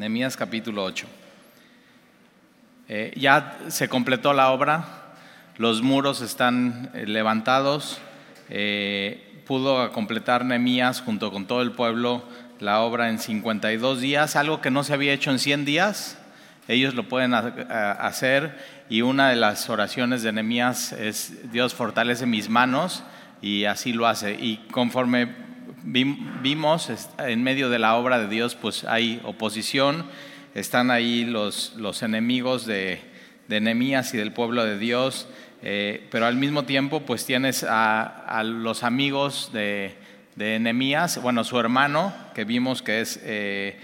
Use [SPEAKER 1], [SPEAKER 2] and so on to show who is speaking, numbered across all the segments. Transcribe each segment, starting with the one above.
[SPEAKER 1] Nehemías capítulo 8. Eh, ya se completó la obra, los muros están eh, levantados, eh, pudo completar Nehemías junto con todo el pueblo la obra en 52 días, algo que no se había hecho en 100 días, ellos lo pueden hacer y una de las oraciones de Nehemías es Dios fortalece mis manos y así lo hace. Y conforme vimos en medio de la obra de Dios, pues hay oposición, están ahí los, los enemigos de, de Nehemías y del pueblo de Dios, eh, pero al mismo tiempo pues tienes a, los amigos de, de Nehemías, bueno, su hermano, que vimos que es eh,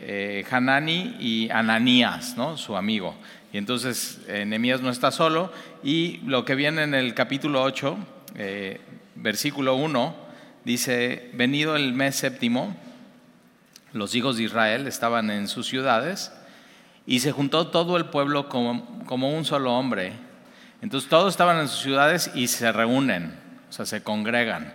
[SPEAKER 1] eh, Hanani y Ananías, ¿no? su amigo. Y entonces Nehemías no está solo, y lo que viene en el capítulo 8, versículo 1, Dice, venido el mes séptimo, los hijos de Israel estaban en sus ciudades y se juntó todo el pueblo como, un solo hombre. Entonces todos estaban en sus ciudades y se reúnen, o sea, se congregan.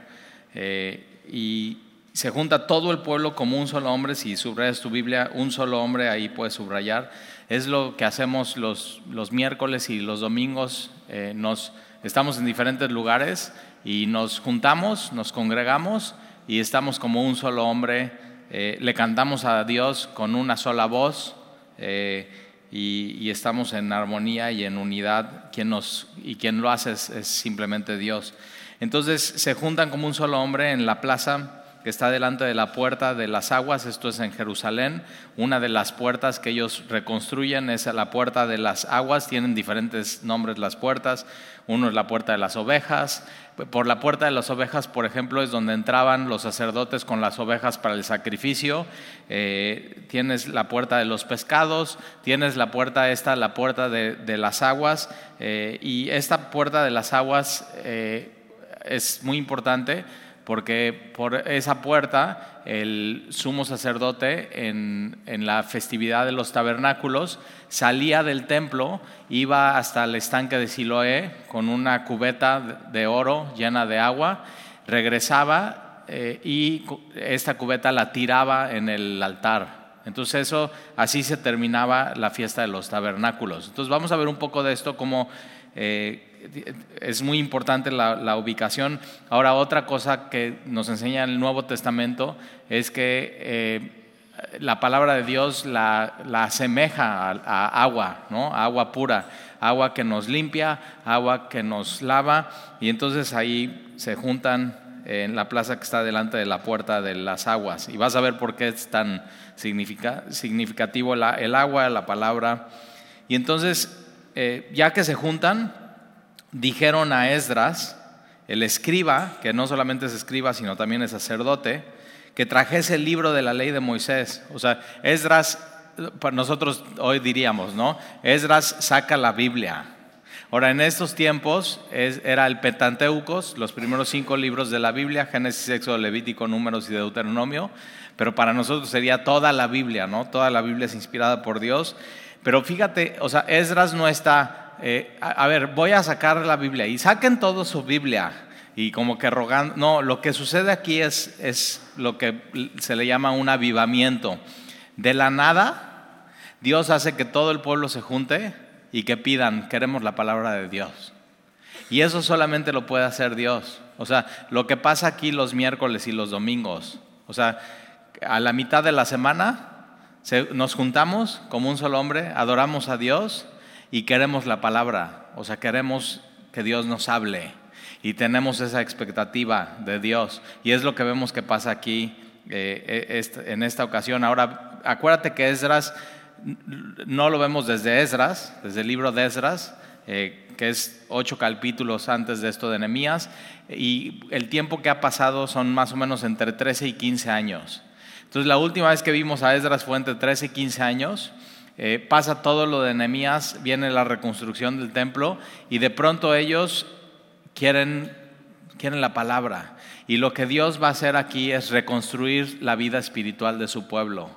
[SPEAKER 1] Eh, y se junta todo el pueblo como un solo hombre. Si subrayas tu Biblia, un solo hombre, ahí puedes subrayar. Es lo que hacemos los, los miércoles y los domingos. Eh, nos, estamos en diferentes lugares y nos juntamos, nos congregamos y estamos como un solo hombre, eh, le cantamos a Dios con una sola voz eh, y, estamos en armonía y en unidad, quien nos, y quien lo hace es, es simplemente Dios. Entonces se juntan como un solo hombre en la plaza que está delante de la puerta de las aguas, esto es en Jerusalén. Una de las puertas que ellos reconstruyen es la puerta de las aguas, tienen diferentes nombres las puertas. Uno es la puerta de las ovejas. Por la puerta de las ovejas, por ejemplo, es donde entraban los sacerdotes con las ovejas para el sacrificio. Eh, tienes la puerta de los pescados, tienes la puerta esta, la puerta de, las aguas. Eh, y esta puerta de las aguas eh, es muy importante porque por esa puerta el sumo sacerdote en, la festividad de los tabernáculos salía del templo, iba hasta el estanque de Siloé con una cubeta de oro llena de agua, regresaba eh, y esta cubeta la tiraba en el altar. Entonces eso, así se terminaba la fiesta de los tabernáculos. Entonces vamos a ver un poco de esto como... Eh, es muy importante la, ubicación. Ahora, otra cosa que nos enseña el Nuevo Testamento es que eh, la palabra de Dios la, asemeja a, agua, ¿no? agua pura, agua que nos limpia, agua que nos lava, y entonces ahí se juntan en la plaza que está delante de la puerta de las aguas. Y vas a ver por qué es tan significativo el agua, la palabra. Y entonces, eh, ya que se juntan, dijeron a Esdras, el escriba, que no solamente es escriba, sino también es sacerdote, que trajese el libro de la ley de Moisés. O sea, Esdras, nosotros hoy diríamos, ¿no? Esdras saca la Biblia. Ahora, en estos tiempos era el Pentateucos, los primeros cinco libros de la Biblia, Génesis, Éxodo, Levítico, Números y Deuteronomio, pero para nosotros sería toda la Biblia, ¿no? Toda la Biblia es inspirada por Dios. Pero fíjate, o sea, Esdras no está eh, a, ver, voy a sacar la Biblia y saquen todo su Biblia y como que rogando, no, lo que sucede aquí es, es lo que se le llama un avivamiento. De la nada, Dios hace que todo el pueblo se junte y que pidan, queremos la palabra de Dios. Y eso solamente lo puede hacer Dios. O sea, lo que pasa aquí los miércoles y los domingos. O sea, a la mitad de la semana nos juntamos como un solo hombre, adoramos a Dios y queremos la palabra, o sea, queremos que Dios nos hable y tenemos esa expectativa de Dios. Y es lo que vemos que pasa aquí eh, e, en esta ocasión. Ahora, acuérdate que Esdras, no lo vemos desde Esdras, desde el libro de Esdras, eh, que es ocho capítulos antes de esto de Nehemías, y el tiempo que ha pasado son más o menos entre 13 y 15 años. Entonces, la última vez que vimos a Esdras fue entre 13 y 15 años. Eh, pasa todo lo de Nehemías, viene la reconstrucción del templo y de pronto ellos quieren, quieren la palabra. Y lo que Dios va a hacer aquí es reconstruir la vida espiritual de su pueblo,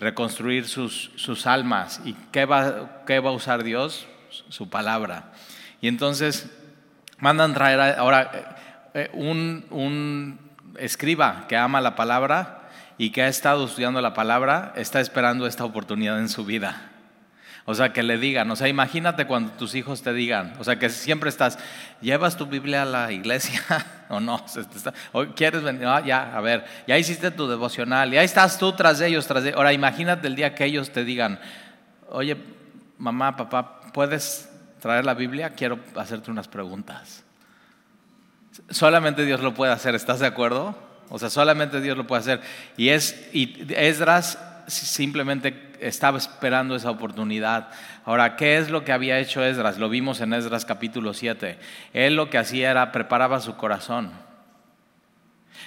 [SPEAKER 1] reconstruir sus, sus almas. ¿Y qué va, qué va a usar Dios? Su palabra. Y entonces mandan traer ahora eh, un, un escriba que ama la palabra y que ha estado estudiando la palabra está esperando esta oportunidad en su vida. O sea, que le digan, o sea, imagínate cuando tus hijos te digan, o sea, que siempre estás, ¿llevas tu Biblia a la iglesia o no? ¿O quieres venir? Ah, ya, a ver, ya hiciste tu devocional, ya estás tú tras de ellos, tras de Ahora, imagínate el día que ellos te digan, oye, mamá, papá, ¿puedes traer la Biblia? Quiero hacerte unas preguntas. Solamente Dios lo puede hacer, ¿estás de acuerdo? O sea, solamente Dios lo puede hacer. Y es, y Esdras simplemente estaba esperando esa oportunidad. Ahora, ¿qué es lo que había hecho Esdras? Lo vimos en Esdras capítulo 7. Él lo que hacía era preparaba su corazón.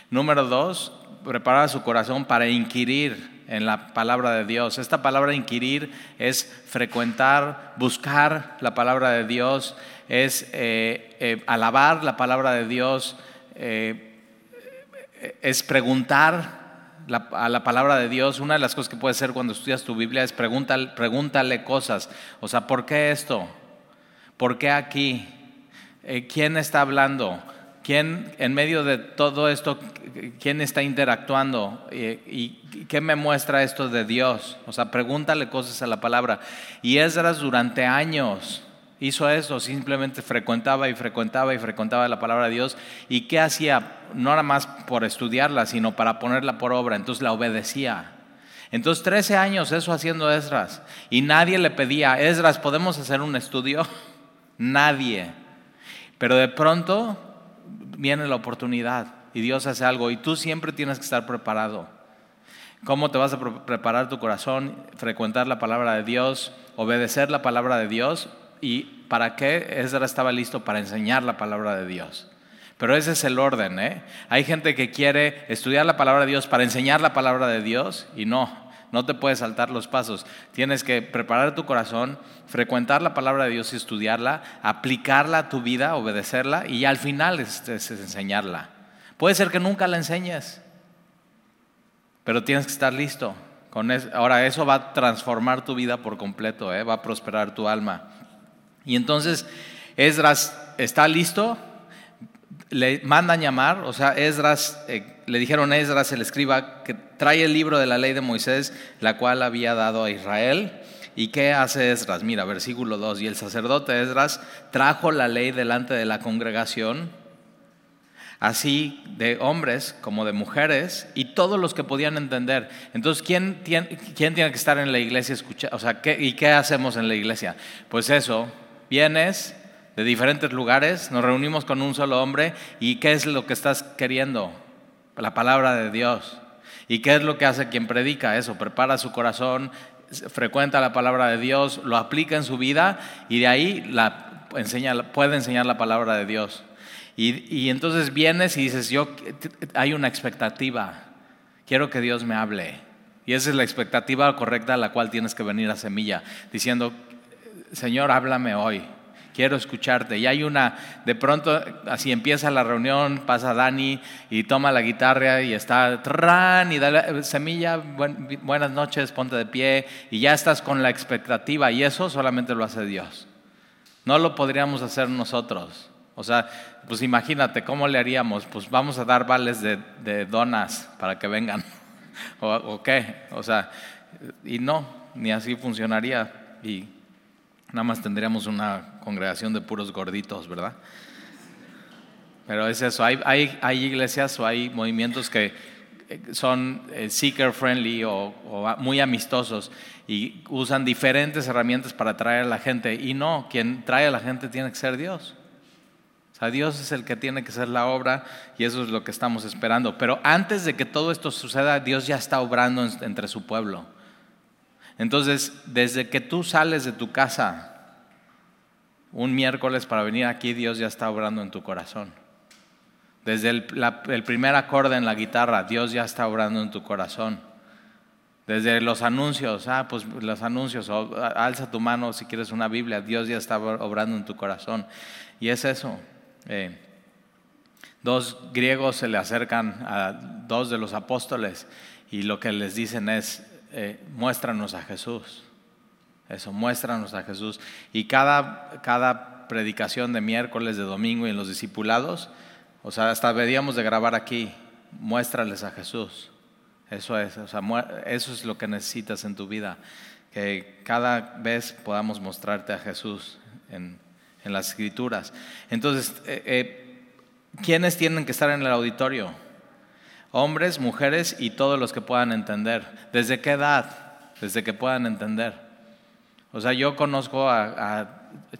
[SPEAKER 1] Número dos, preparaba su corazón para inquirir en la palabra de Dios. Esta palabra inquirir es frecuentar, buscar la palabra de Dios, es eh, eh, alabar la palabra de Dios, eh, es preguntar a la palabra de Dios, una de las cosas que puede ser cuando estudias tu Biblia es pregúntale, pregúntale cosas. O sea, ¿por qué esto? ¿Por qué aquí? Eh, ¿Quién está hablando? ¿Quién en medio de todo esto, quién está interactuando? Eh, ¿Y qué me muestra esto de Dios? O sea, pregúntale cosas a la palabra. Y Esdras durante años hizo eso, simplemente frecuentaba y frecuentaba y frecuentaba la palabra de Dios. ¿Y qué hacía? No nada más por estudiarla, sino para ponerla por obra. Entonces la obedecía. Entonces 13 años eso haciendo Esdras. Y nadie le pedía, Esdras, ¿podemos hacer un estudio? nadie. Pero de pronto viene la oportunidad y Dios hace algo y tú siempre tienes que estar preparado. ¿Cómo te vas a preparar tu corazón? Frecuentar la palabra de Dios, obedecer la palabra de Dios y para qué Ezra estaba listo para enseñar la palabra de Dios. Pero ese es el orden. ¿eh? Hay gente que quiere estudiar la palabra de Dios para enseñar la palabra de Dios y no, no te puedes saltar los pasos. Tienes que preparar tu corazón, frecuentar la palabra de Dios y estudiarla, aplicarla a tu vida, obedecerla y al final es, enseñarla. Puede ser que nunca la enseñes, pero tienes que estar listo. Con ahora eso va a transformar tu vida por completo, ¿eh? va a prosperar tu alma. Y entonces Esdras está listo, le mandan llamar, o sea, Esdras, eh, le dijeron a Esdras, el escriba, que trae el libro de la ley de Moisés, la cual había dado a Israel. ¿Y qué hace Esdras? Mira, versículo 2, y el sacerdote Esdras trajo la ley delante de la congregación, así de hombres como de mujeres, y todos los que podían entender. Entonces, ¿quién tiene, quién tiene que estar en la iglesia escuchando? O sea, ¿qué, ¿y qué hacemos en la iglesia? Pues eso, vienes de diferentes lugares, nos reunimos con un solo hombre y ¿qué es lo que estás queriendo? La palabra de Dios. ¿Y qué es lo que hace quien predica eso? Prepara su corazón, frecuenta la palabra de Dios, lo aplica en su vida y de ahí la, enseña, puede enseñar la palabra de Dios. Y, y entonces vienes y dices, yo hay una expectativa, quiero que Dios me hable. Y esa es la expectativa correcta a la cual tienes que venir a Semilla, diciendo, Señor, háblame hoy, quiero escucharte. Y hay una, de pronto, así empieza la reunión, pasa Dani y toma la guitarra y está, tran, y da semilla, buenas noches, ponte de pie, y ya estás con la expectativa, y eso solamente lo hace Dios. No lo podríamos hacer nosotros. O sea, pues imagínate, ¿cómo le haríamos? Pues vamos a dar vales de, donas para que vengan. ¿O, ¿O qué? O sea, y no, ni así funcionaría. Y Nada más tendríamos una congregación de puros gorditos, ¿verdad? Pero es eso, hay, hay, iglesias o hay movimientos que eh, son eh, seeker friendly o, muy amistosos y usan diferentes herramientas para atraer a la gente. Y no, quien trae a la gente tiene que ser Dios. O sea, Dios es el que tiene que hacer la obra y eso es lo que estamos esperando. Pero antes de que todo esto suceda, Dios ya está obrando entre su pueblo. Entonces, desde que tú sales de tu casa un miércoles para venir aquí, Dios ya está obrando en tu corazón. Desde el, primer acorde en la guitarra, Dios ya está obrando en tu corazón. Desde los anuncios, ah, pues los anuncios, alza tu mano si quieres una Biblia, Dios ya está obrando en tu corazón. Y es eso. Eh, dos griegos se le acercan a dos de los apóstoles y lo que les dicen es, eh, muéstranos a Jesús. Eso, muéstranos a Jesús. Y cada, cada predicación de miércoles, de domingo y en los discipulados, o sea, hasta deberíamos de grabar aquí, muéstrales a Jesús. Eso es, o sea, eso es lo que necesitas en tu vida, que cada vez podamos mostrarte a Jesús en, en las escrituras. Entonces, eh, eh, ¿quiénes tienen que estar en el auditorio? Hombres, mujeres y todos los que puedan entender. ¿Desde qué edad? Desde que puedan entender. O sea, yo conozco a, a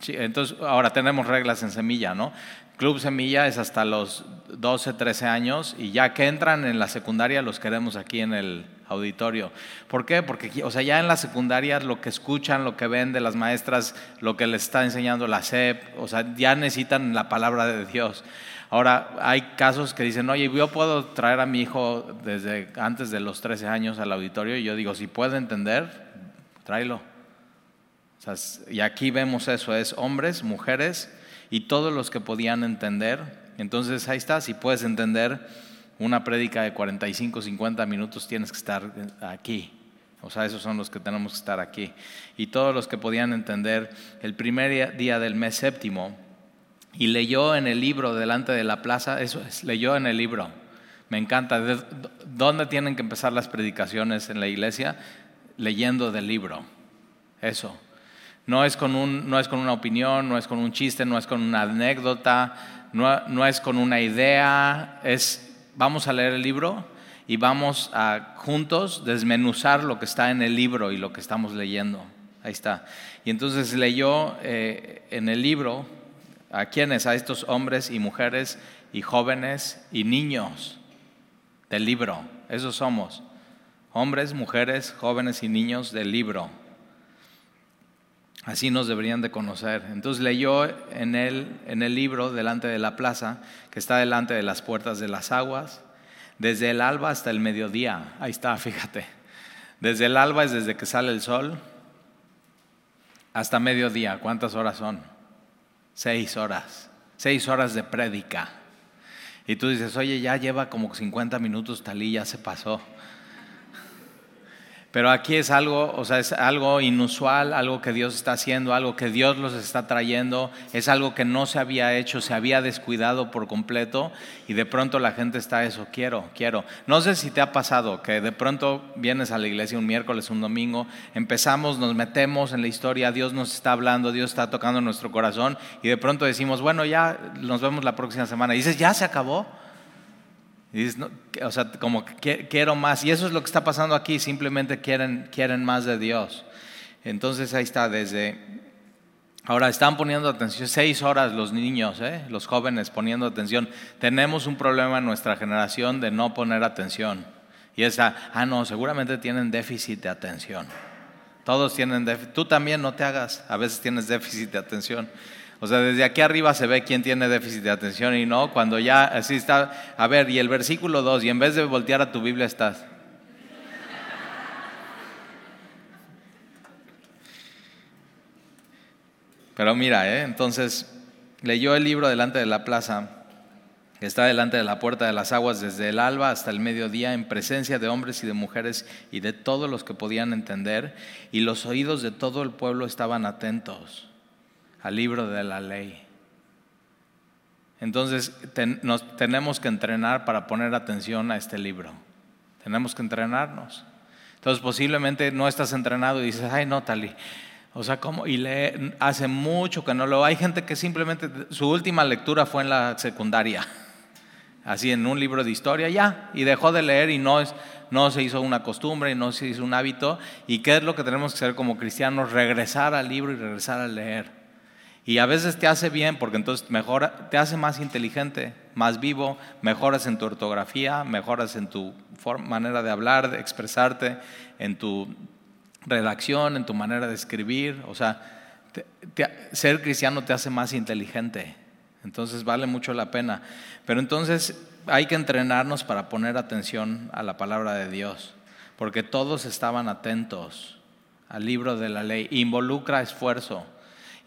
[SPEAKER 1] entonces ahora tenemos reglas en semilla, ¿no? Club Semilla es hasta los 12, 13 años y ya que entran en la secundaria los queremos aquí en el auditorio. ¿Por qué? Porque o sea, ya en la secundaria lo que escuchan, lo que ven de las maestras, lo que les está enseñando la SEP, o sea, ya necesitan la palabra de Dios. Ahora, hay casos que dicen, oye, yo puedo traer a mi hijo desde antes de los 13 años al auditorio y yo digo, si puede entender, tráelo. O sea, y aquí vemos eso, es hombres, mujeres, y todos los que podían entender. Entonces ahí está, si puedes entender una prédica de 45, 50 minutos, tienes que estar aquí. O sea, esos son los que tenemos que estar aquí. Y todos los que podían entender el primer día del mes séptimo, y leyó en el libro delante de la plaza, eso es, leyó en el libro. Me encanta. ¿Dónde tienen que empezar las predicaciones en la iglesia? Leyendo del libro. Eso. No es, con un, no es con una opinión, no es con un chiste, no es con una anécdota, no, no es con una idea, es vamos a leer el libro y vamos a juntos desmenuzar lo que está en el libro y lo que estamos leyendo. Ahí está. Y entonces leyó eh, en el libro a quienes, a estos hombres y mujeres y jóvenes y niños del libro. Esos somos. Hombres, mujeres, jóvenes y niños del libro. Así nos deberían de conocer. Entonces leyó en el, en el libro delante de la plaza, que está delante de las puertas de las aguas, desde el alba hasta el mediodía. Ahí está, fíjate. Desde el alba es desde que sale el sol hasta mediodía. ¿Cuántas horas son? Seis horas. Seis horas de prédica. Y tú dices, oye, ya lleva como 50 minutos tal y ya se pasó. Pero aquí es algo, o sea, es algo inusual, algo que Dios está haciendo, algo que Dios los está trayendo, es algo que no se había hecho, se había descuidado por completo y de pronto la gente está eso, quiero, quiero. No sé si te ha pasado que de pronto vienes a la iglesia un miércoles, un domingo, empezamos, nos metemos en la historia, Dios nos está hablando, Dios está tocando nuestro corazón y de pronto decimos, bueno, ya nos vemos la próxima semana. Y dices, ya se acabó. Y dices, o sea, como que quiero más. Y eso es lo que está pasando aquí, simplemente quieren, quieren más de Dios. Entonces ahí está, desde... Ahora están poniendo atención, seis horas los niños, ¿eh? los jóvenes poniendo atención. Tenemos un problema en nuestra generación de no poner atención. Y esa, ah, no, seguramente tienen déficit de atención. Todos tienen déficit. Tú también no te hagas, a veces tienes déficit de atención. O sea, desde aquí arriba se ve quién tiene déficit de atención y no, cuando ya así está, a ver, y el versículo 2, y en vez de voltear a tu Biblia estás. Pero mira, ¿eh? entonces leyó el libro delante de la plaza, que está delante de la puerta de las aguas desde el alba hasta el mediodía, en presencia de hombres y de mujeres y de todos los que podían entender, y los oídos de todo el pueblo estaban atentos al libro de la ley. Entonces nos tenemos que entrenar para poner atención a este libro. Tenemos que entrenarnos. Entonces posiblemente no estás entrenado y dices, ay no, Tali. O sea, como, y lee, hace mucho que no lo. Hay gente que simplemente su última lectura fue en la secundaria, así en un libro de historia, ya, y dejó de leer y no, es, no se hizo una costumbre y no se hizo un hábito. ¿Y qué es lo que tenemos que hacer como cristianos? Regresar al libro y regresar a leer. Y a veces te hace bien porque entonces mejora, te hace más inteligente, más vivo, mejoras en tu ortografía, mejoras en tu manera de hablar, de expresarte, en tu redacción, en tu manera de escribir. O sea, ser cristiano te hace más inteligente. Entonces vale mucho la pena. Pero entonces hay que entrenarnos para poner atención a la palabra de Dios, porque todos estaban atentos al libro de la ley. Involucra esfuerzo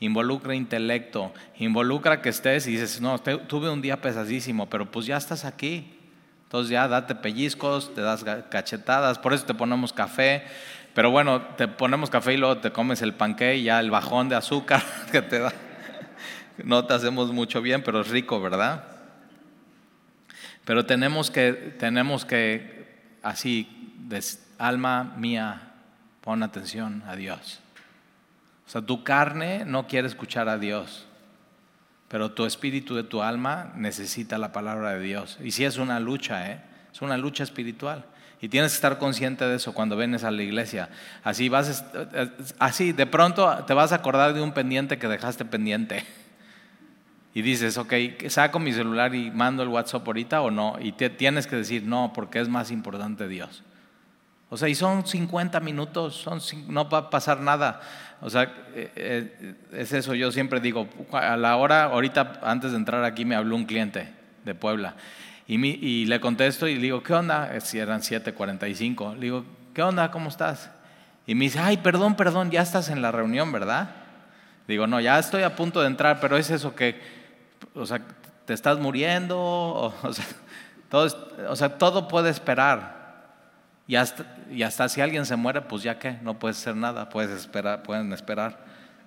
[SPEAKER 1] involucra intelecto, involucra que estés y dices, no, tuve un día pesadísimo, pero pues ya estás aquí. Entonces ya date pellizcos, te das cachetadas, por eso te ponemos café. Pero bueno, te ponemos café y luego te comes el panque y ya el bajón de azúcar que te da. No te hacemos mucho bien, pero es rico, ¿verdad? Pero tenemos que, tenemos que así alma mía, pon atención a Dios. O sea, tu carne no quiere escuchar a Dios, pero tu espíritu de tu alma necesita la palabra de Dios. Y si es una lucha, ¿eh? es una lucha espiritual. Y tienes que estar consciente de eso cuando vienes a la iglesia. Así vas, así de pronto te vas a acordar de un pendiente que dejaste pendiente. Y dices, ok, saco mi celular y mando el WhatsApp ahorita o no. Y tienes que decir, no, porque es más importante Dios. O sea, y son 50 minutos, son, no va a pasar nada. O sea, eh, eh, es eso, yo siempre digo, a la hora, ahorita antes de entrar aquí me habló un cliente de Puebla y, y le contesto y le digo, ¿qué onda? Si eran 7:45, le digo, ¿qué onda? ¿Cómo estás? Y me dice, ay, perdón, perdón, ya estás en la reunión, ¿verdad? Digo, no, ya estoy a punto de entrar, pero es eso que, o sea, te estás muriendo, o, sea, todo, o sea, todo puede esperar. Y hasta, y hasta si alguien se muere, pues ya qué, no puedes hacer nada, puedes esperar, pueden esperar,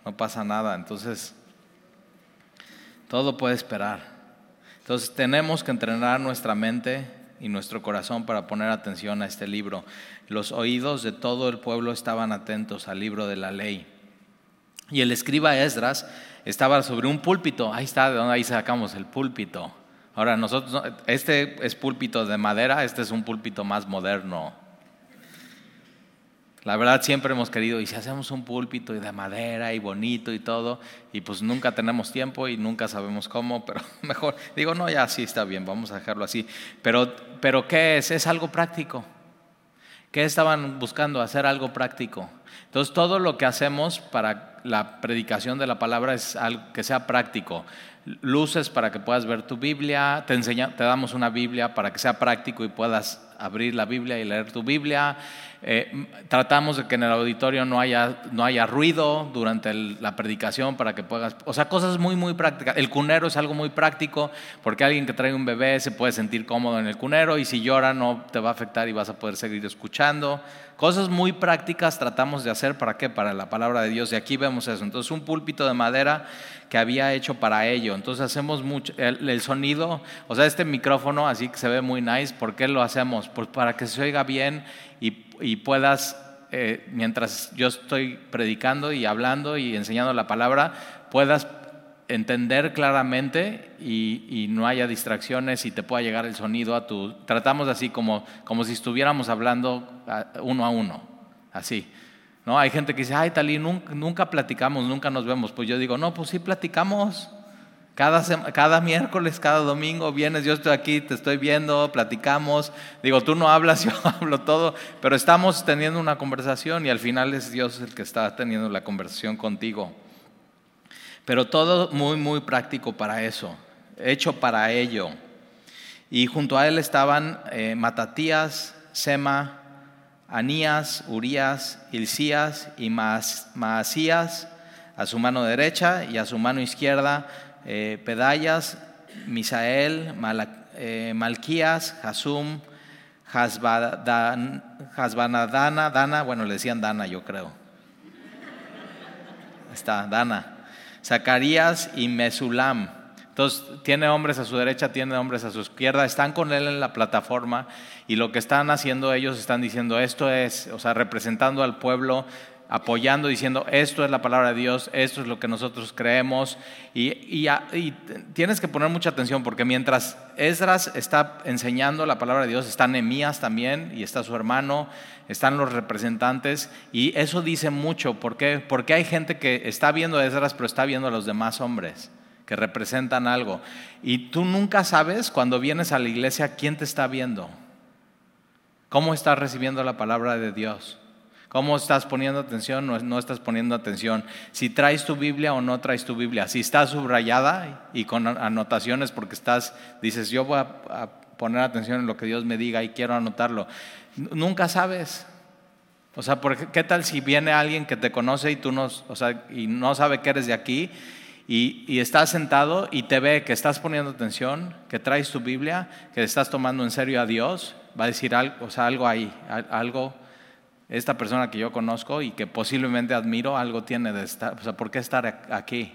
[SPEAKER 1] no pasa nada. Entonces, todo puede esperar. Entonces tenemos que entrenar nuestra mente y nuestro corazón para poner atención a este libro. Los oídos de todo el pueblo estaban atentos al libro de la ley. Y el escriba Esdras estaba sobre un púlpito. Ahí está, de donde ahí sacamos el púlpito. Ahora nosotros, este es púlpito de madera, este es un púlpito más moderno. La verdad siempre hemos querido, y si hacemos un púlpito y de madera y bonito y todo, y pues nunca tenemos tiempo y nunca sabemos cómo, pero mejor, digo, no, ya sí está bien, vamos a dejarlo así. Pero, pero ¿qué es? Es algo práctico. ¿Qué estaban buscando? Hacer algo práctico. Entonces todo lo que hacemos para la predicación de la palabra es algo que sea práctico. Luces para que puedas ver tu Biblia, te, enseña, te damos una Biblia para que sea práctico y puedas abrir la Biblia y leer tu Biblia. Eh, tratamos de que en el auditorio no haya, no haya ruido durante la predicación para que puedas, o sea, cosas muy, muy prácticas. El cunero es algo muy práctico porque alguien que trae un bebé se puede sentir cómodo en el cunero y si llora no te va a afectar y vas a poder seguir escuchando. Cosas muy prácticas tratamos de hacer para qué? Para la palabra de Dios. Y aquí vemos eso. Entonces un púlpito de madera que había hecho para ello. Entonces hacemos mucho, el, sonido, o sea, este micrófono así que se ve muy nice. ¿Por qué lo hacemos? Pues para que se oiga bien y, puedas, eh, mientras yo estoy predicando y hablando y enseñando la palabra, puedas entender claramente y, no haya distracciones y te pueda llegar el sonido a tu... Tratamos así como, como si estuviéramos hablando uno a uno, así. ¿no? Hay gente que dice, ay, Talí, nunca, nunca platicamos, nunca nos vemos. Pues yo digo, no, pues sí platicamos. Cada, cada miércoles, cada domingo vienes, yo estoy aquí, te estoy viendo, platicamos. Digo, tú no hablas, yo hablo todo, pero estamos teniendo una conversación y al final es Dios el que está teniendo la conversación contigo. Pero todo muy, muy práctico para eso, hecho para ello. Y junto a él estaban eh, Matatías, Sema, Anías, Urías, Hilcías y Maasías a su mano derecha y a su mano izquierda eh, Misael, eh, Malquías, Hasum, Hasbanadana, Dana, bueno, le decían Dana, yo creo. Está, Dana. Zacarías y Mesulam. Entonces, tiene hombres a su derecha, tiene hombres a su izquierda, están con él en la plataforma y lo que están haciendo ellos están diciendo esto es, o sea, representando al pueblo, apoyando, diciendo, esto es la palabra de Dios, esto es lo que nosotros creemos. Y, tienes que poner mucha atención porque mientras Esdras está enseñando la palabra de Dios, está Nehemías también y está su hermano, están los representantes. Y eso dice mucho. Porque hay gente que está viendo a Esdras, pero está viendo a los demás hombres que representan algo. Y tú nunca sabes cuando vienes a la iglesia quién te está viendo. ¿Cómo estás recibiendo la palabra de Dios? ¿Cómo estás poniendo atención o no estás poniendo atención? Si traes tu Biblia o no traes tu Biblia. Si está subrayada y con anotaciones porque estás, dices, yo voy a, poner atención en lo que Dios me diga y quiero anotarlo. Nunca sabes. O sea, ¿qué tal si viene alguien que te conoce y tú no, o sea, y no sabe que eres de aquí y, y, estás sentado y te ve que estás poniendo atención, que traes tu Biblia, que estás tomando en serio a Dios? Va a decir algo, o sea, algo ahí, algo esta persona que yo conozco y que posiblemente admiro, algo tiene de estar, o sea, ¿por qué estar aquí?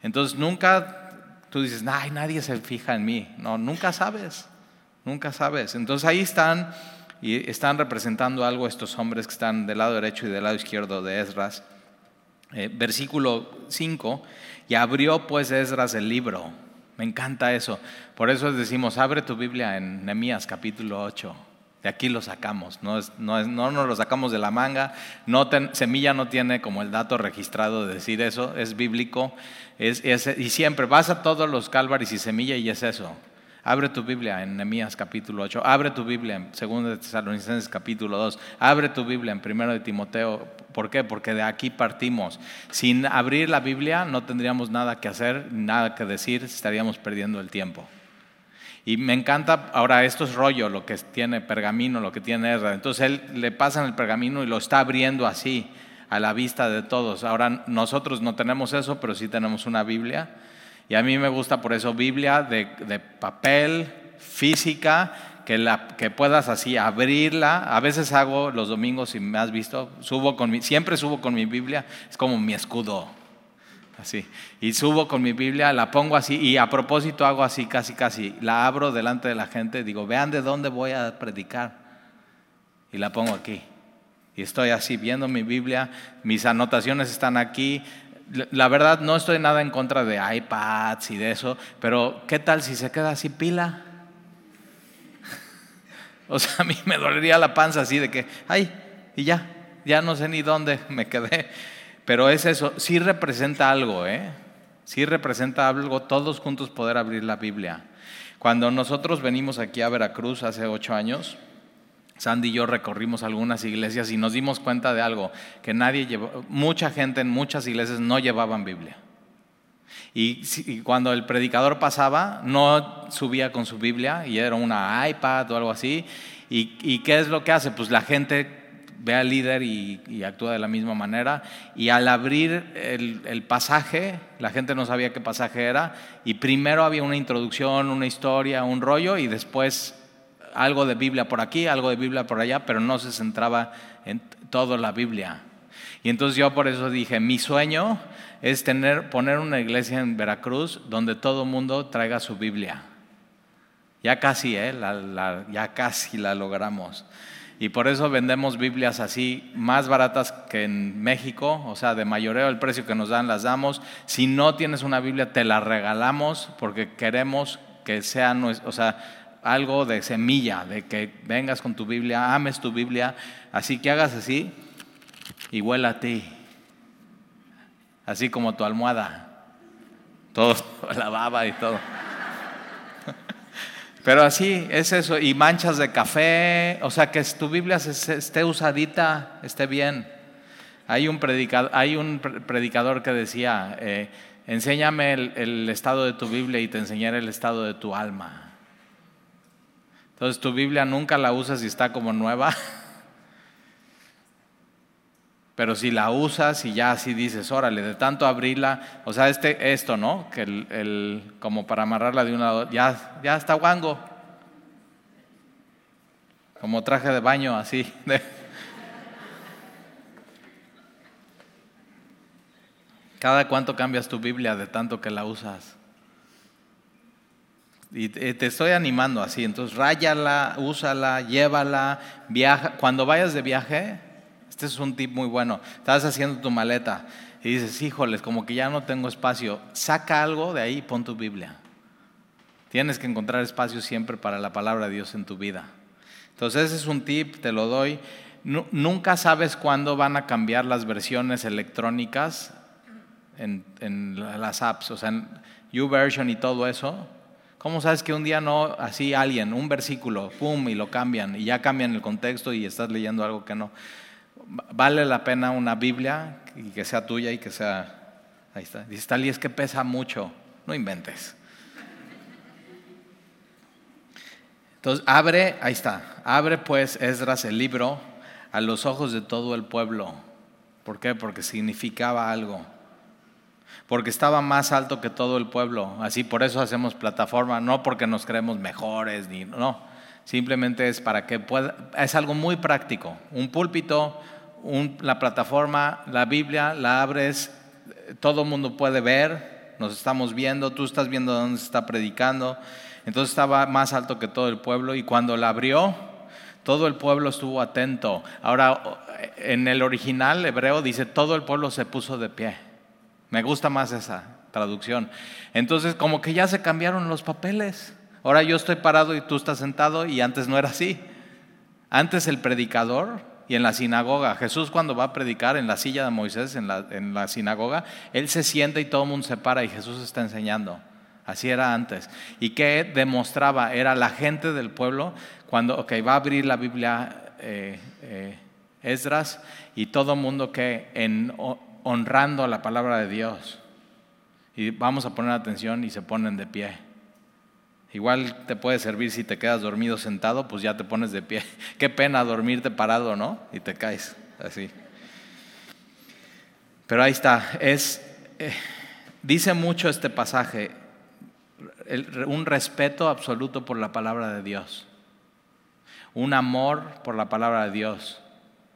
[SPEAKER 1] Entonces nunca tú dices, Ay, nadie se fija en mí. No, nunca sabes, nunca sabes. Entonces ahí están y están representando algo estos hombres que están del lado derecho y del lado izquierdo de Esdras. Eh, versículo 5, y abrió pues Esdras el libro. Me encanta eso. Por eso decimos, abre tu Biblia en Nehemías capítulo 8. De aquí lo sacamos, no, no, no nos lo sacamos de la manga. No semilla no tiene como el dato registrado de decir eso, es bíblico. Es, y siempre vas a todos los Calvaris y semilla y es eso. Abre tu Biblia en Nehemías capítulo 8, abre tu Biblia en 2 de Tesalonicenses capítulo 2, abre tu Biblia en 1 de Timoteo. ¿Por qué? Porque de aquí partimos. Sin abrir la Biblia no tendríamos nada que hacer, nada que decir, estaríamos perdiendo el tiempo. Y me encanta, ahora esto es rollo, lo que tiene pergamino, lo que tiene Ezra. Entonces él le pasan el pergamino y lo está abriendo así, a la vista de todos. Ahora nosotros no tenemos eso, pero sí tenemos una Biblia y a mí me gusta por eso Biblia de, papel, física, que, la, que puedas así abrirla. A veces hago los domingos, si me has visto, subo con mi, siempre subo con mi Biblia, es como mi escudo. Así. Y subo con mi Biblia, la pongo así y a propósito hago así, casi, casi. La abro delante de la gente, digo, vean de dónde voy a predicar. Y la pongo aquí. Y estoy así viendo mi Biblia, mis anotaciones están aquí, la verdad no estoy nada en contra de iPads y de eso, pero ¿qué tal si se queda así pila? o sea, a mí me dolería la panza así de que, ay, y ya, ya no sé ni dónde me quedé. Pero es eso, sí representa algo, ¿eh? Sí representa algo, todos juntos poder abrir la Biblia. Cuando nosotros venimos aquí a Veracruz hace ocho años, Sandy y yo recorrimos algunas iglesias y nos dimos cuenta de algo, que nadie llevaba, mucha gente en muchas iglesias no llevaban Biblia. Y, cuando el predicador pasaba, no subía con su Biblia y era una iPad o algo así. ¿Y, qué es lo que hace? Pues la gente ve al líder y, actúa de la misma manera. Y al abrir el, el, pasaje, la gente no sabía qué pasaje era. Y primero había una introducción, una historia, un rollo, y después algo de Biblia por aquí, algo de Biblia por allá, pero no se centraba en toda la Biblia. Y entonces yo por eso dije, mi sueño es tener, poner una iglesia en Veracruz donde todo mundo traiga su Biblia. Ya casi, ¿eh? ya casi la logramos. Y por eso vendemos Biblias así, más baratas que en México, o sea, de mayoreo el precio que nos dan las damos. Si no tienes una Biblia, te la regalamos porque queremos que sea, o sea, algo de semilla, de que vengas con tu Biblia, ames tu Biblia, así que hagas así y huela a ti, así como tu almohada, todo, la baba y todo. Pero así es eso, y manchas de café, o sea, que tu Biblia esté usadita, esté bien. Hay un predicador, hay un predicador que decía, eh, enséñame el estado de tu Biblia y te enseñaré el estado de tu alma. Entonces tu Biblia nunca la usas y está como nueva. Pero si la usas y ya así dices, órale, de tanto abrirla, o sea, este, esto, ¿no? Que el, como para amarrarla de una ya, ya está guango. Como traje de baño, así. Cada cuánto cambias tu Biblia de tanto que la usas. Y te estoy animando así, entonces ráyala, úsala, llévala, viaja. Cuando vayas de viaje, este es un tip muy bueno. Estás haciendo tu maleta y dices, híjoles, como que ya no tengo espacio. Saca algo de ahí y pon tu Biblia. Tienes que encontrar espacio siempre para la palabra de Dios en tu vida. Entonces ese es un tip, te lo doy. nunca sabes cuándo van a cambiar las versiones electrónicas en, las apps, o sea, en YouVersion y todo eso ¿Cómo sabes que un día no, así alguien, un versículo, pum, y lo cambian, y ya cambian el contexto y estás leyendo algo que no? Vale la pena una Biblia y que sea tuya y que sea. Ahí está. Dice tal y es que pesa mucho. No inventes. Entonces, abre, ahí está. Abre pues Esdras el libro a los ojos de todo el pueblo. ¿Por qué? Porque significaba algo porque estaba más alto que todo el pueblo. Así por eso hacemos plataforma, no porque nos creemos mejores, ni no. Simplemente es para que pueda, es algo muy práctico. Un púlpito, la plataforma, la Biblia, la abres, todo el mundo puede ver, nos estamos viendo, tú estás viendo dónde se está predicando. Entonces estaba más alto que todo el pueblo y cuando la abrió, Todo el pueblo estuvo atento. Ahora, en el original hebreo dice, todo el pueblo se puso de pie. Me gusta más esa traducción. Entonces, como que ya se cambiaron los papeles. Ahora yo estoy parado y tú estás sentado y antes no era así. Antes el predicador y en la sinagoga, Jesús cuando va a predicar en la silla de Moisés, en la, en la sinagoga, él se sienta y todo el mundo se para y Jesús está enseñando. Así era antes. ¿Y qué demostraba? Era la gente del pueblo cuando, ok, va a abrir la Biblia eh, eh, Esdras y todo el mundo que en, honrando a la palabra de Dios. Y vamos a poner atención y se ponen de pie. Igual te puede servir si te quedas dormido sentado, pues ya te pones de pie. Qué pena dormirte parado, ¿no? Y te caes así. Pero ahí está. Es, eh, dice mucho este pasaje un respeto absoluto por la palabra de Dios, un amor por la palabra de Dios,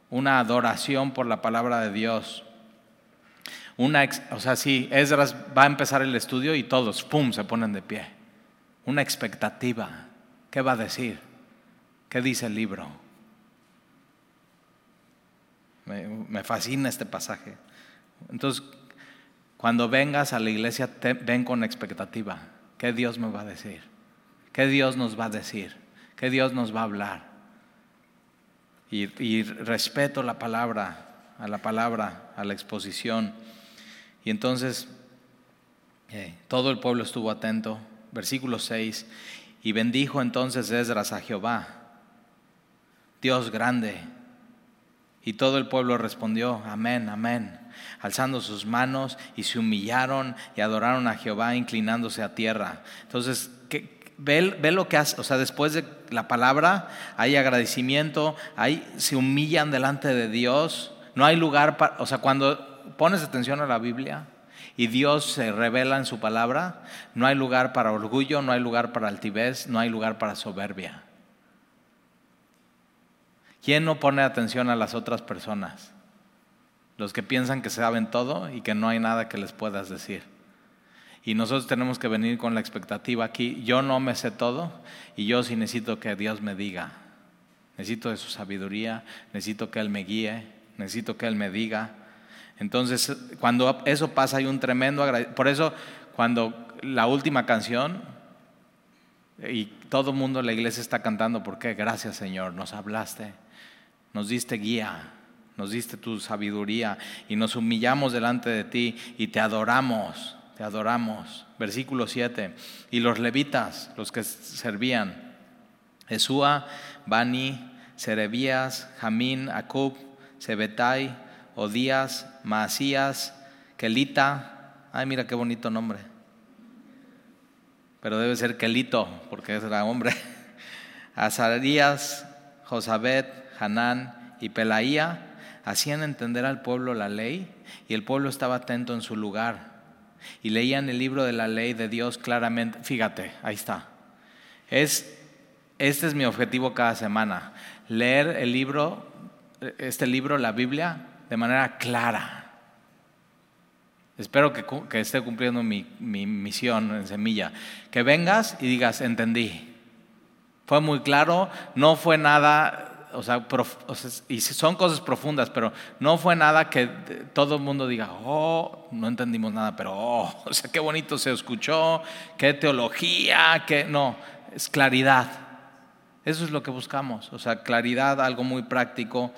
[SPEAKER 1] una adoración por la palabra de Dios. Una, o sea, sí, Esdras va a empezar el estudio y todos, ¡pum!, se ponen de pie. Una expectativa. ¿Qué va a decir? ¿Qué dice el libro? Me, fascina este pasaje. Entonces, cuando vengas a la iglesia, ven con expectativa. ¿Qué Dios me va a decir? ¿Qué Dios nos va a decir? ¿Qué Dios nos va a hablar? Y, respeto la palabra, a la palabra, a la exposición. Y entonces eh, todo el pueblo estuvo atento. Versículo 6. Y bendijo entonces Esdras a Jehová, Dios grande. Y todo el pueblo respondió, amén, amén alzando sus manos y se humillaron y adoraron a Jehová inclinándose a tierra. Entonces, ve, ve, lo que hace, o sea, después de la palabra hay agradecimiento, hay, se humillan delante de Dios, no hay lugar para, o sea, cuando pones atención a la Biblia, y Dios se revela en su palabra, no hay lugar para orgullo, no hay lugar para altivez, no hay lugar para soberbia. ¿Quién no pone atención a las otras personas? los que piensan que saben todo y que no hay nada que les puedas decir. Y nosotros tenemos que venir con la expectativa aquí, yo no me sé todo y yo sí necesito que Dios me diga. Necesito de su sabiduría, necesito que Él me guíe, necesito que Él me diga. Entonces, cuando eso pasa hay un tremendo Por eso, cuando la última canción, y todo el mundo en la iglesia está cantando, porque gracias Señor, nos hablaste, nos diste guía, nos diste tu sabiduría y nos humillamos delante de ti y te adoramos, te adoramos. Versículo 7. Y los levitas, los que servían, Esúa, Bani, Serebías, Jamín, Acub, Sebetai, Odías, Maasías, Kelita, ay mira qué bonito nombre, pero debe ser Kelito, porque era hombre, Azarías, Josabet, Hanán y Pelaía, hacían entender al pueblo la ley y el pueblo estaba atento en su lugar. Y leían el libro de la ley de Dios claramente. Fíjate, ahí está. Es, este es mi objetivo cada semana, leer el libro, este libro, la Biblia, de manera clara. Espero que, esté cumpliendo mi, mi misión en semilla. Que vengas y digas, entendí. Fue muy claro, no fue nada o sea, y son cosas profundas, pero no fue nada que todo el mundo diga, oh, no entendimos nada, pero oh, o sea, qué bonito se escuchó, qué teología, qué, no, es claridad. Eso es lo que buscamos, o sea, claridad, algo muy práctico.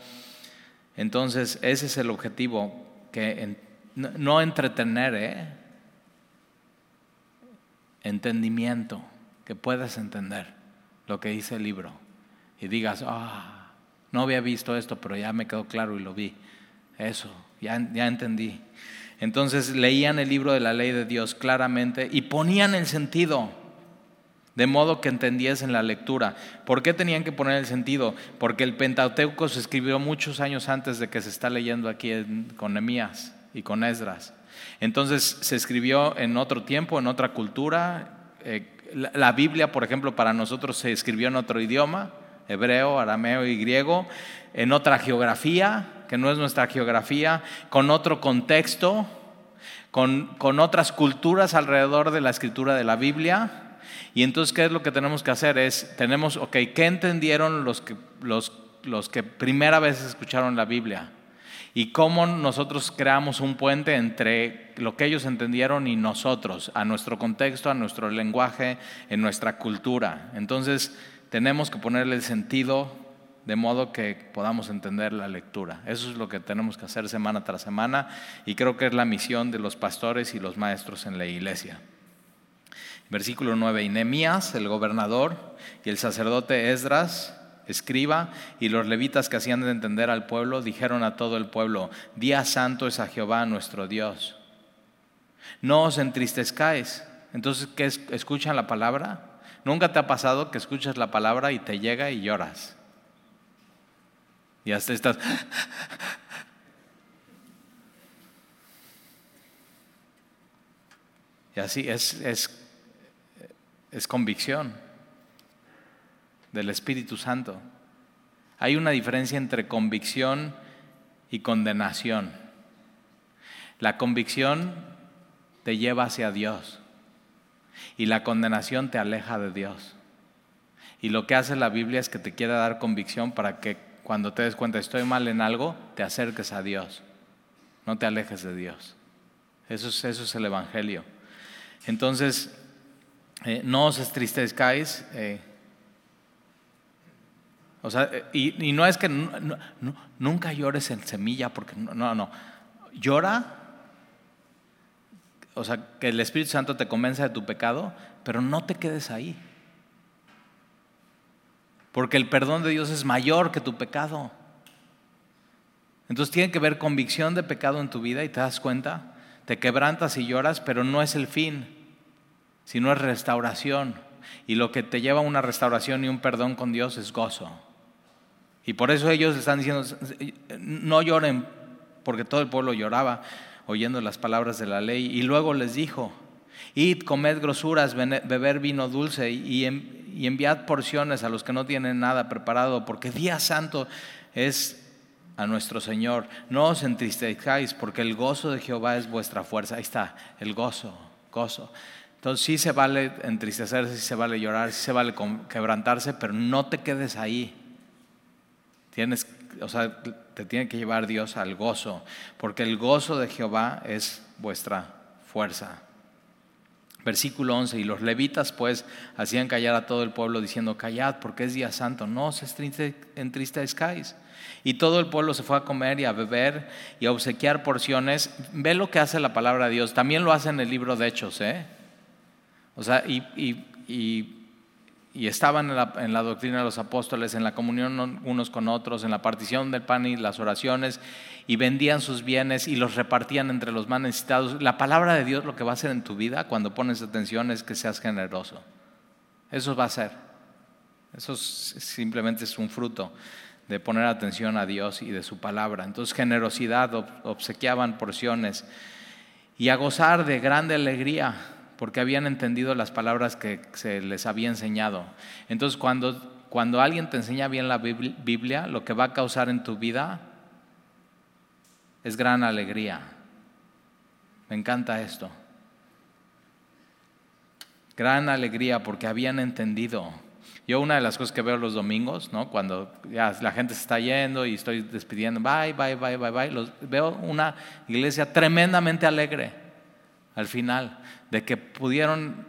[SPEAKER 1] Entonces, ese es el objetivo, que no entretener, ¿eh? entendimiento, que puedas entender lo que dice el libro y digas, ah, no había visto esto, pero ya me quedó claro y lo vi. Eso, ya, ya entendí. Entonces leían el libro de la ley de Dios claramente y ponían el sentido, de modo que entendiesen la lectura. ¿Por qué tenían que poner el sentido? Porque el Pentateuco se escribió muchos años antes de que se está leyendo aquí con Nemías y con Esdras. Entonces se escribió en otro tiempo, en otra cultura. Eh, la Biblia, por ejemplo, para nosotros se escribió en otro idioma hebreo, arameo y griego, en otra geografía, que no es nuestra geografía, con otro contexto, con, con otras culturas alrededor de la escritura de la Biblia. Y entonces, ¿qué es lo que tenemos que hacer? Es, tenemos, ok, ¿qué entendieron los que, los, los que primera vez escucharon la Biblia? Y cómo nosotros creamos un puente entre lo que ellos entendieron y nosotros, a nuestro contexto, a nuestro lenguaje, en nuestra cultura. Entonces, tenemos que ponerle sentido de modo que podamos entender la lectura. Eso es lo que tenemos que hacer semana tras semana y creo que es la misión de los pastores y los maestros en la iglesia. Versículo 9, y Nehemías, el gobernador, y el sacerdote Esdras, escriba, y los levitas que hacían de entender al pueblo, dijeron a todo el pueblo, día santo es a Jehová nuestro Dios. No os entristezcáis. Entonces, ¿qué escuchan la palabra? ¿Nunca te ha pasado que escuchas la palabra y te llega y lloras? Y hasta estás... Y así es, es, es convicción del Espíritu Santo. Hay una diferencia entre convicción y condenación. La convicción te lleva hacia Dios y la condenación te aleja de Dios. Y lo que hace la Biblia es que te quiere dar convicción para que cuando te des cuenta estoy mal en algo, te acerques a Dios. No te alejes de Dios. Eso es, eso es el Evangelio. Entonces, eh, no os entristezcáis. Eh, o sea, eh, y, no es que nunca llores en semilla, porque no, no, no. Llora, o sea, que el Espíritu Santo te convenza de tu pecado, pero no te quedes ahí. Porque el perdón de Dios es mayor que tu pecado. Entonces tiene que ver convicción de pecado en tu vida y te das cuenta, te quebrantas y lloras, pero no es el fin, sino es restauración. Y lo que te lleva a una restauración y un perdón con Dios es gozo. Y por eso ellos están diciendo, no lloren, porque todo el pueblo lloraba oyendo las palabras de la ley. Y luego les dijo, id, comed grosuras, beber vino dulce y, enviad porciones a los que no tienen nada preparado, porque día santo es a nuestro Señor. No os entristezcáis, porque el gozo de Jehová es vuestra fuerza. Ahí está, el gozo, gozo. Entonces sí se vale entristecerse, sí se vale llorar, sí se vale quebrantarse, pero no te quedes ahí. Tienes, o sea, te tiene que llevar Dios al gozo, porque el gozo de Jehová es vuestra fuerza. Versículo 11, y los levitas pues hacían callar a todo el pueblo diciendo, callad porque es día santo, no se entristezcáis. Y todo el pueblo se fue a comer y a beber y a obsequiar porciones. Ve lo que hace la palabra de Dios, también lo hace en el libro de Hechos, ¿eh? O sea, y, y, y, estaban en la, doctrina de los apóstoles, en la comunión unos con otros, en la partición del pan y las oraciones, y vendían sus bienes y los repartían entre los más necesitados. La palabra de Dios lo que va a hacer en tu vida cuando pones atención es que seas generoso. Eso va a ser. Eso simplemente es un fruto de poner atención a Dios y de su palabra. Entonces generosidad, obsequiaban porciones y a gozar de grande alegría porque habían entendido las palabras que se les había enseñado. Entonces cuando, cuando alguien te enseña bien la Biblia, lo que va a causar en tu vida es gran alegría. Me encanta esto. Gran alegría porque habían entendido. Yo una de las cosas que veo los domingos, ¿no? cuando ya la gente se está yendo y estoy despidiendo, bye, bye, bye, bye, bye, veo una iglesia tremendamente alegre al final, de que pudieron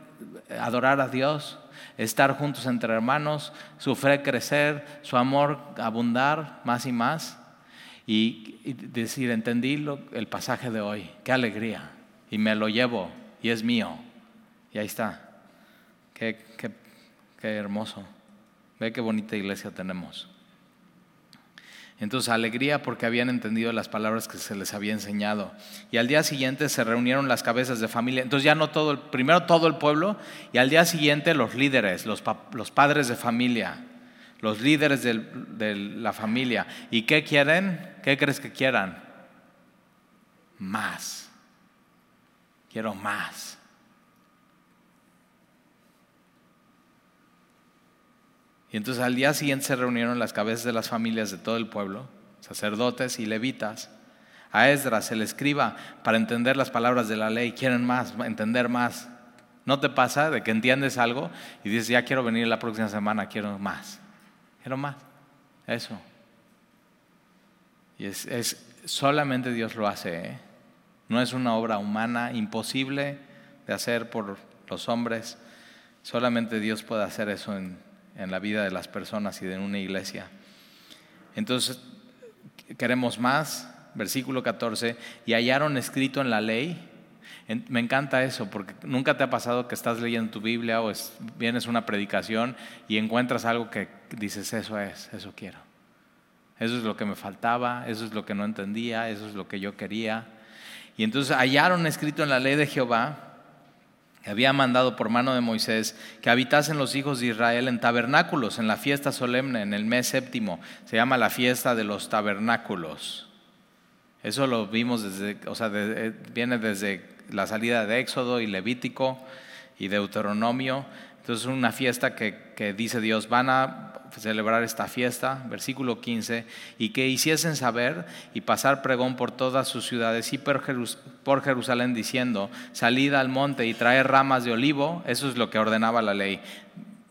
[SPEAKER 1] adorar a Dios, estar juntos entre hermanos, su fe crecer, su amor abundar más y más y, decir, entendí el pasaje de hoy, qué alegría, y me lo llevo, y es mío, y ahí está. Qué, qué, qué hermoso. Ve qué bonita iglesia tenemos. Entonces, alegría porque habían entendido las palabras que se les había enseñado. Y al día siguiente se reunieron las cabezas de familia. Entonces, ya no todo, primero todo el pueblo, y al día siguiente los líderes, los, los padres de familia los líderes de la familia. ¿Y qué quieren? ¿Qué crees que quieran? Más. Quiero más. Y entonces al día siguiente se reunieron las cabezas de las familias de todo el pueblo, sacerdotes y levitas, a Esdras, el escriba, para entender las palabras de la ley. Quieren más, entender más. ¿No te pasa de que entiendes algo y dices, ya quiero venir la próxima semana, quiero más? Quiero más. Eso. Y es, solamente Dios lo hace. ¿eh? No es una obra humana imposible de hacer por los hombres. Solamente Dios puede hacer eso en, en la vida de las personas y de una iglesia. Entonces, queremos más. Versículo 14. Y hallaron escrito en la ley me encanta eso, porque nunca te ha pasado que estás leyendo tu Biblia o vienes a una predicación y encuentras algo que dices, eso es, eso quiero. Eso es lo que me faltaba, eso es lo que no entendía, eso es lo que yo quería. Y entonces hallaron escrito en la ley de Jehová, que había mandado por mano de Moisés, que habitasen los hijos de Israel en tabernáculos, en la fiesta solemne, en el mes séptimo. Se llama la fiesta de los tabernáculos. Eso lo vimos desde, o sea, eh, viene desde la salida de Éxodo y Levítico y Deuteronomio. Entonces una fiesta que, dice Dios, van a celebrar esta fiesta, versículo 15, y que hiciesen saber y pasar pregón por todas sus ciudades y por, Jerusalén diciendo, salid al monte y traer ramas de olivo, eso es lo que ordenaba la ley.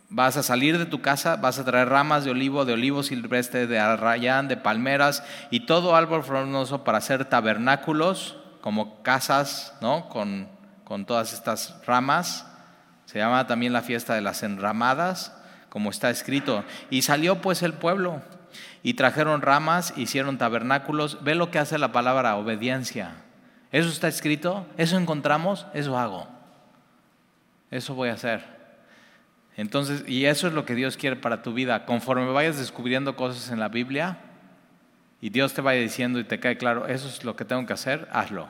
[SPEAKER 1] Vas a salir de tu casa, vas a traer ramas de olivo, de olivo silvestre, de arrayán, de palmeras y todo árbol frondoso para hacer tabernáculos como casas, ¿no? Con, con todas estas ramas. Se llama también la fiesta de las enramadas, como está escrito. Y salió pues el pueblo y trajeron ramas, hicieron tabernáculos. Ve lo que hace la palabra obediencia. Eso está escrito, eso encontramos, eso hago. Eso voy a hacer. Entonces, y eso es lo que Dios quiere para tu vida. Conforme vayas descubriendo cosas en la Biblia, y Dios te vaya diciendo y te cae claro, eso es lo que tengo que hacer, hazlo.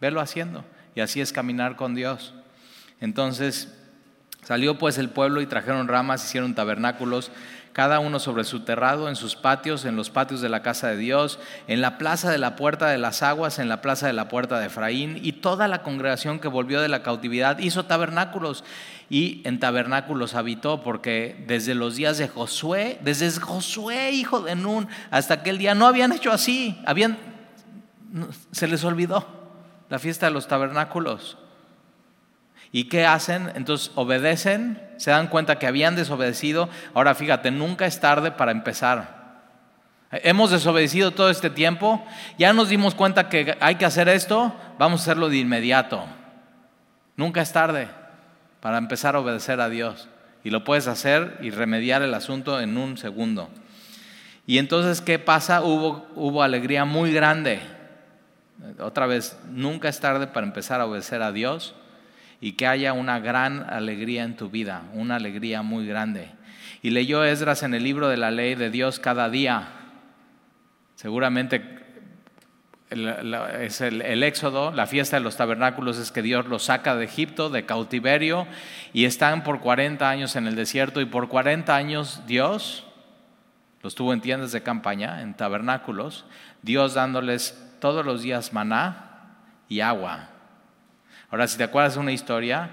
[SPEAKER 1] Velo haciendo. Y así es caminar con Dios. Entonces salió pues el pueblo y trajeron ramas, hicieron tabernáculos, cada uno sobre su terrado, en sus patios, en los patios de la casa de Dios, en la plaza de la puerta de las aguas, en la plaza de la puerta de Efraín, y toda la congregación que volvió de la cautividad hizo tabernáculos y en tabernáculos habitó, porque desde los días de Josué, desde Josué, hijo de Nun, hasta aquel día no habían hecho así, habían, se les olvidó la fiesta de los tabernáculos. ¿Y qué hacen? Entonces obedecen, se dan cuenta que habían desobedecido. Ahora fíjate, nunca es tarde para empezar. Hemos desobedecido todo este tiempo, ya nos dimos cuenta que hay que hacer esto, vamos a hacerlo de inmediato. Nunca es tarde para empezar a obedecer a Dios. Y lo puedes hacer y remediar el asunto en un segundo. Y entonces, ¿qué pasa? Hubo, hubo alegría muy grande. Otra vez, nunca es tarde para empezar a obedecer a Dios y que haya una gran alegría en tu vida, una alegría muy grande. Y leyó Esdras en el libro de la ley de Dios cada día. Seguramente es el, éxodo, la fiesta de los tabernáculos es que Dios los saca de Egipto, de cautiverio, y están por 40 años en el desierto, y por 40 años Dios los tuvo en tiendas de campaña, en tabernáculos, Dios dándoles todos los días maná y agua. Ahora, si te acuerdas de una historia,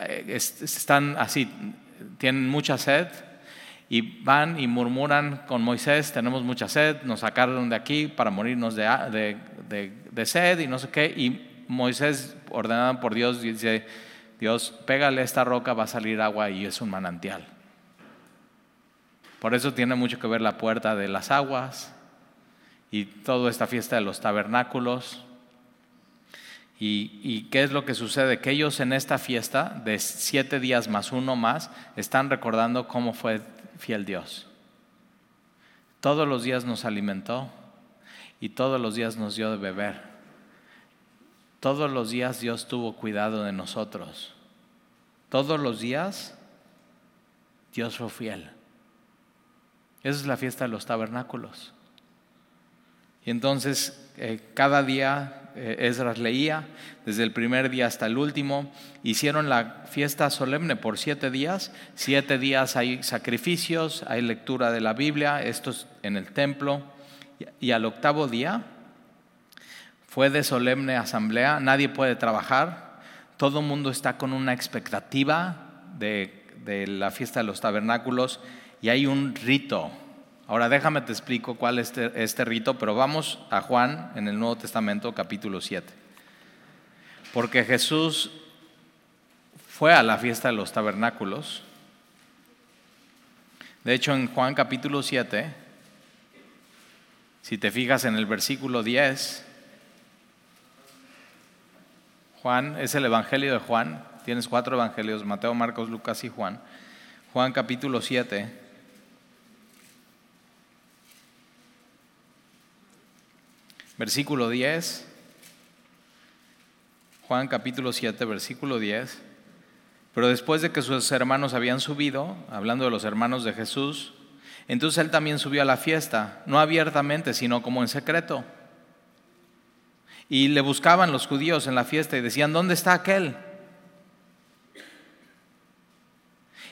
[SPEAKER 1] eh, están así, tienen mucha sed, y van y murmuran con Moisés, tenemos mucha sed, nos sacaron de aquí para morirnos de, de, sed y no sé qué. Y Moisés, ordenado por Dios, dice, Dios, pégale esta roca, va a salir agua y es un manantial. Por eso tiene mucho que ver la puerta de las aguas y toda esta fiesta de los tabernáculos. ¿Y, ¿Y, qué es lo que sucede? Que ellos en esta fiesta de siete días más uno más están recordando cómo fue fiel Dios. Todos los días nos alimentó y todos los días nos dio de beber. Todos los días Dios tuvo cuidado de nosotros. Todos los días Dios fue fiel. Esa es la fiesta de los tabernáculos. Y entonces eh, cada día Esdras leía, desde el primer día hasta el último. Hicieron la fiesta solemne por siete días. Siete días hay sacrificios, hay lectura de la Biblia, esto es en el templo. Y al octavo día fue de solemne asamblea, nadie puede trabajar, todo el mundo está con una expectativa de, de la fiesta de los tabernáculos y hay un rito Ahora déjame te explico cuál es este, este, rito, pero vamos a Juan en el Nuevo Testamento capítulo 7. Porque Jesús fue a la fiesta de los tabernáculos. De hecho, en Juan capítulo 7, si te fijas en el versículo 10, Juan es el Evangelio de Juan, tienes cuatro evangelios, Mateo, Marcos, Lucas y Juan. Juan capítulo 7. Versículo 10. Juan capítulo 7, versículo 10. Pero después de que sus hermanos habían subido, hablando de los hermanos de Jesús, entonces él también subió a la fiesta, no abiertamente, sino como en secreto. Y le buscaban los judíos en la fiesta y decían, ¿dónde está aquel?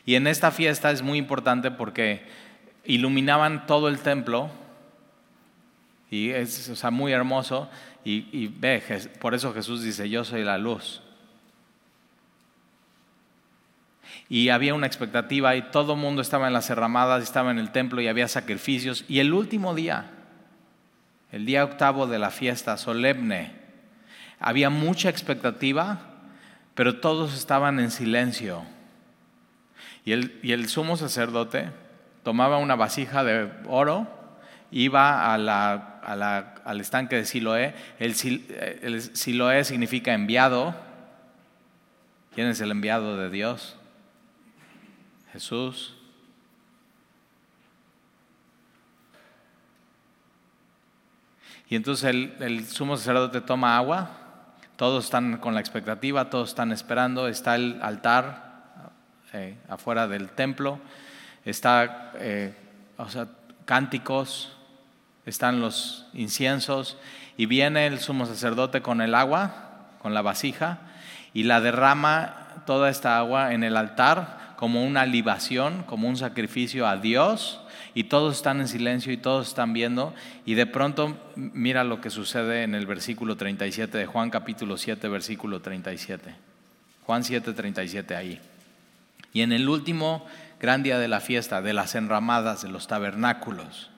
[SPEAKER 1] Y en esta fiesta es muy importante porque iluminaban todo el templo y es sea, muy hermoso y, y ve, por eso Jesús dice, yo soy la luz. y había una expectativa y todo el mundo estaba en las cerramadas, estaba en el templo y había sacrificios. Y el último día, el día octavo de la fiesta solemne, había mucha expectativa, pero todos estaban en silencio. Y el, y el sumo sacerdote tomaba una vasija de oro, iba a la, al estanque de Siloé. El, el Siloé significa enviado. ¿Quién es el enviado de Dios? Jesús. Y entonces el, sumo sacerdote toma agua, todos están con la expectativa, todos están esperando, está el altar eh, afuera del templo, está, eh, o sea, cánticos, están los inciensos, y viene el sumo sacerdote con el agua, con la vasija, y la derrama toda esta agua en el altar como una libación, como un sacrificio a Dios, y todos están en silencio y todos están viendo, y de pronto mira lo que sucede en el versículo 37 de Juan capítulo 7, versículo 37. Juan 7, 37 ahí. Y en el último gran día de la fiesta, de las enramadas, de los tabernáculos,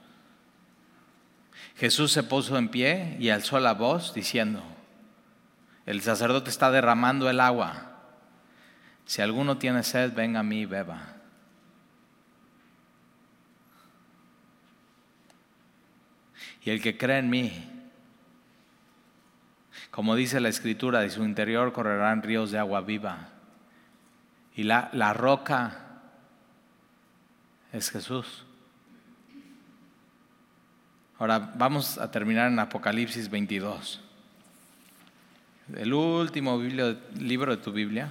[SPEAKER 1] Jesús se puso en pie y alzó la voz diciendo, el sacerdote está derramando el agua si alguno tiene sed, venga a mí y beba. Y el que cree en mí, como dice la escritura, de su interior correrán ríos de agua viva. Y la, la roca es Jesús. Ahora vamos a terminar en Apocalipsis 22. El último libro de tu Biblia.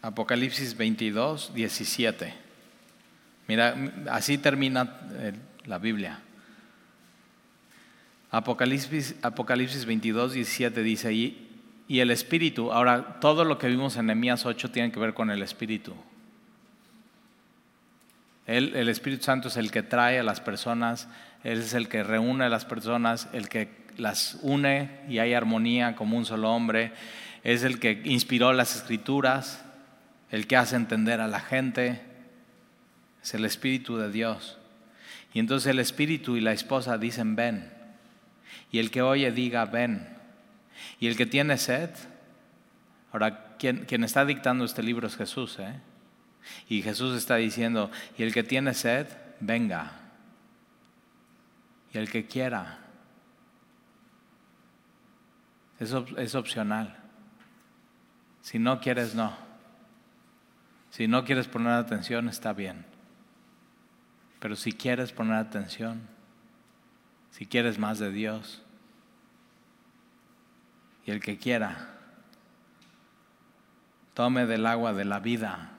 [SPEAKER 1] Apocalipsis 22, 17. Mira, así termina eh, la Biblia. Apocalipsis, Apocalipsis 22, 17 dice, y, y el Espíritu, ahora todo lo que vimos en Nehemías 8 tiene que ver con el Espíritu. el Espíritu Santo es el que trae a las personas, Él es el que reúne a las personas, el que las une y hay armonía como un solo hombre, es el que inspiró las escrituras, el que hace entender a la gente, es el Espíritu de Dios. Y entonces el Espíritu y la esposa dicen, ven. Y el que oye diga, ven. Y el que tiene sed, ahora quien, está dictando este libro es Jesús, ¿eh? Y Jesús está diciendo, y el que tiene sed, venga. Y el que quiera. Eso es opcional. Si no quieres, no. Si no quieres poner atención, está bien. Pero si quieres poner atención, si quieres más de Dios, y el que quiera, tome del agua de la vida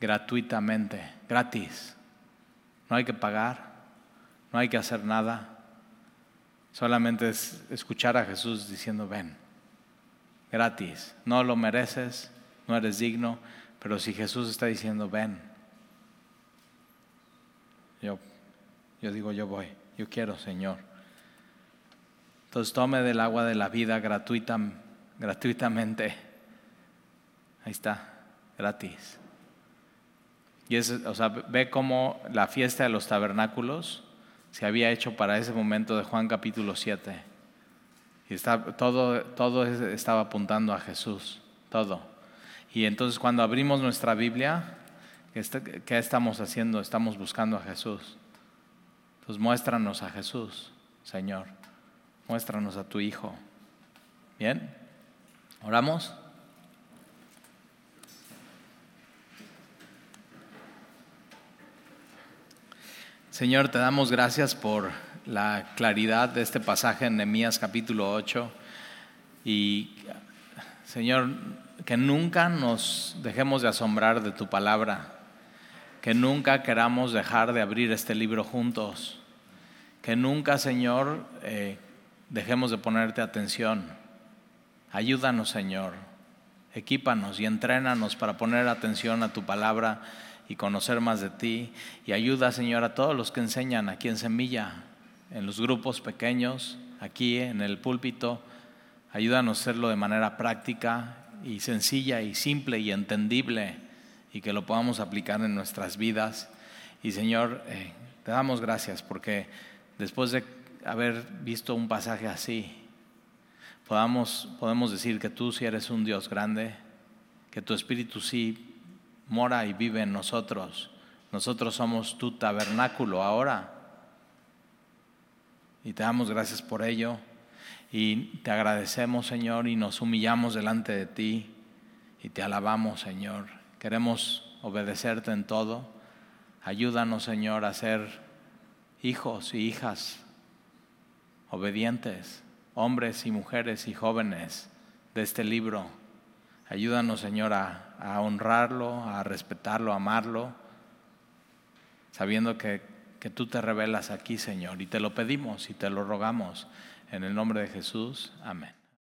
[SPEAKER 1] gratuitamente, gratis. No hay que pagar, no hay que hacer nada. Solamente es escuchar a Jesús diciendo, ven, gratis, no lo mereces, no eres digno, pero si Jesús está diciendo, ven, yo, yo digo, yo voy, yo quiero, Señor. Entonces tome del agua de la vida gratuita, gratuitamente. Ahí está, gratis. Y es, o sea, ve cómo la fiesta de los tabernáculos se había hecho para ese momento de Juan capítulo 7. Y está, todo, todo estaba apuntando a Jesús, todo. Y entonces cuando abrimos nuestra Biblia, ¿qué estamos haciendo? Estamos buscando a Jesús. Entonces muéstranos a Jesús, Señor. Muéstranos a tu Hijo. ¿Bien? ¿Oramos? Señor, te damos gracias por la claridad de este pasaje en Nehemías capítulo 8 y Señor, que nunca nos dejemos de asombrar de tu palabra, que nunca queramos dejar de abrir este libro juntos, que nunca, Señor, eh, dejemos de ponerte atención. Ayúdanos, Señor, equípanos y entrénanos para poner atención a tu palabra y conocer más de ti. Y ayuda, Señor, a todos los que enseñan aquí en Semilla, en los grupos pequeños, aquí en el púlpito. Ayúdanos a hacerlo de manera práctica y sencilla y simple y entendible y que lo podamos aplicar en nuestras vidas. Y Señor, eh, te damos gracias porque después de haber visto un pasaje así, podamos, podemos decir que tú sí eres un Dios grande, que tu Espíritu sí mora y vive en nosotros. Nosotros somos tu tabernáculo ahora. Y te damos gracias por ello. Y te agradecemos, Señor, y nos humillamos delante de ti. Y te alabamos, Señor. Queremos obedecerte en todo. Ayúdanos, Señor, a ser hijos y hijas obedientes, hombres y mujeres y jóvenes de este libro. Ayúdanos, Señor, a honrarlo, a respetarlo, a amarlo, sabiendo que, que tú te revelas aquí, Señor, y te lo pedimos y te lo rogamos en el nombre de Jesús. Amén.